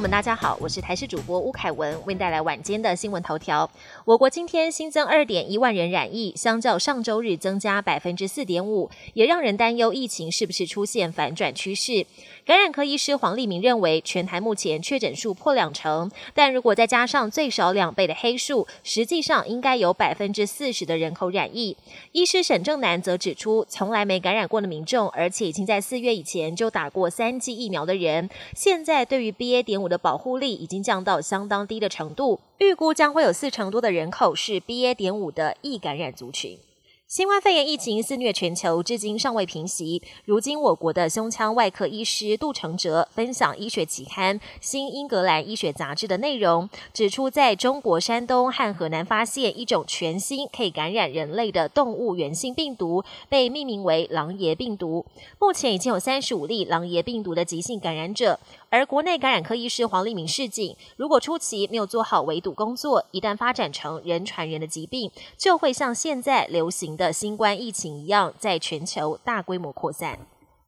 们，大家好，我是台视主播吴凯文，为您带来晚间的新闻头条。我国今天新增二点一万人染疫，相较上周日增加百分之四点五，也让人担忧疫情是不是出现反转趋势。感染科医师黄立明认为，全台目前确诊数破两成，但如果再加上最少两倍的黑数，实际上应该有百分之四十的人口染疫。医师沈正南则指出，从来没感染过的民众，而且已经在四月以前就打过三剂疫苗的人，现在对于 BA. 点五的保护力已经降到相当低的程度，预估将会有四成多的人口是 BA. 点五的易感染族群。新冠肺炎疫情肆虐全球，至今尚未平息。如今，我国的胸腔外科医师杜成哲分享医学期刊《新英格兰医学杂志》的内容，指出，在中国山东和河南发现一种全新可以感染人类的动物源性病毒，被命名为“狼爷病毒”。目前已经有三十五例狼爷病毒的急性感染者。而国内感染科医师黄立明示警，如果初期没有做好围堵工作，一旦发展成人传人的疾病，就会像现在流行的新冠疫情一样，在全球大规模扩散。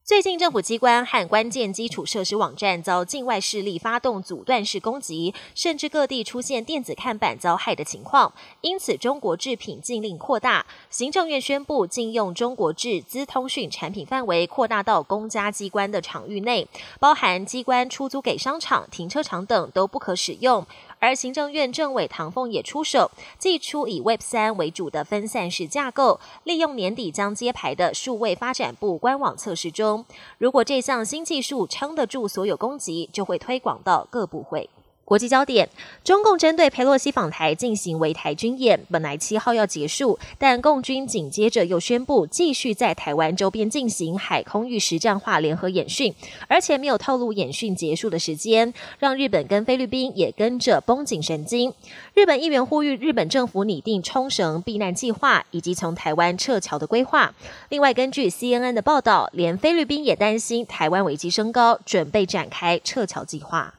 最近，政府机关和关键基础设施网站遭境外势力发动阻断式攻击，甚至各地出现电子看板遭害的情况。因此，中国制品禁令扩大。行政院宣布禁用中国制资通讯产品范围扩大到公家机关的场域内，包含机关出租给商场、停车场等都不可使用。而行政院政委唐凤也出手，祭出以 Web 三为主的分散式架构，利用年底将揭牌的数位发展部官网测试中。如果这项新技术撑得住所有攻击，就会推广到各部会。国际焦点：中共针对佩洛西访台进行围台军演，本来七号要结束，但共军紧接着又宣布继续在台湾周边进行海空域实战化联合演训，而且没有透露演训结束的时间，让日本跟菲律宾也跟着绷紧神经。日本议员呼吁日本政府拟定冲绳避难计划以及从台湾撤侨的规划。另外，根据 CNN 的报道，连菲律宾也担心台湾危机升高，准备展开撤侨计划。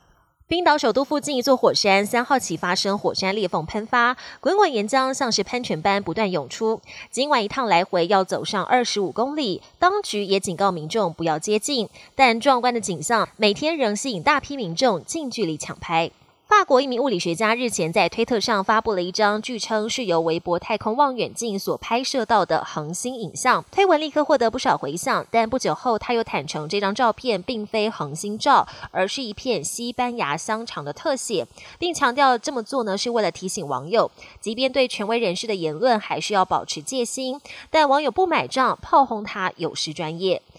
冰岛首都附近一座火山三号起发生火山裂缝喷发，滚滚岩浆像是喷泉般不断涌出。今晚一趟来回要走上二十五公里，当局也警告民众不要接近。但壮观的景象每天仍吸引大批民众近距离抢拍。法国一名物理学家日前在推特上发布了一张据称是由韦伯太空望远镜所拍摄到的恒星影像，推文立刻获得不少回响。但不久后，他又坦诚这张照片并非恒星照，而是一片西班牙香肠的特写，并强调这么做呢是为了提醒网友，即便对权威人士的言论还是要保持戒心。但网友不买账，炮轰他有失专业。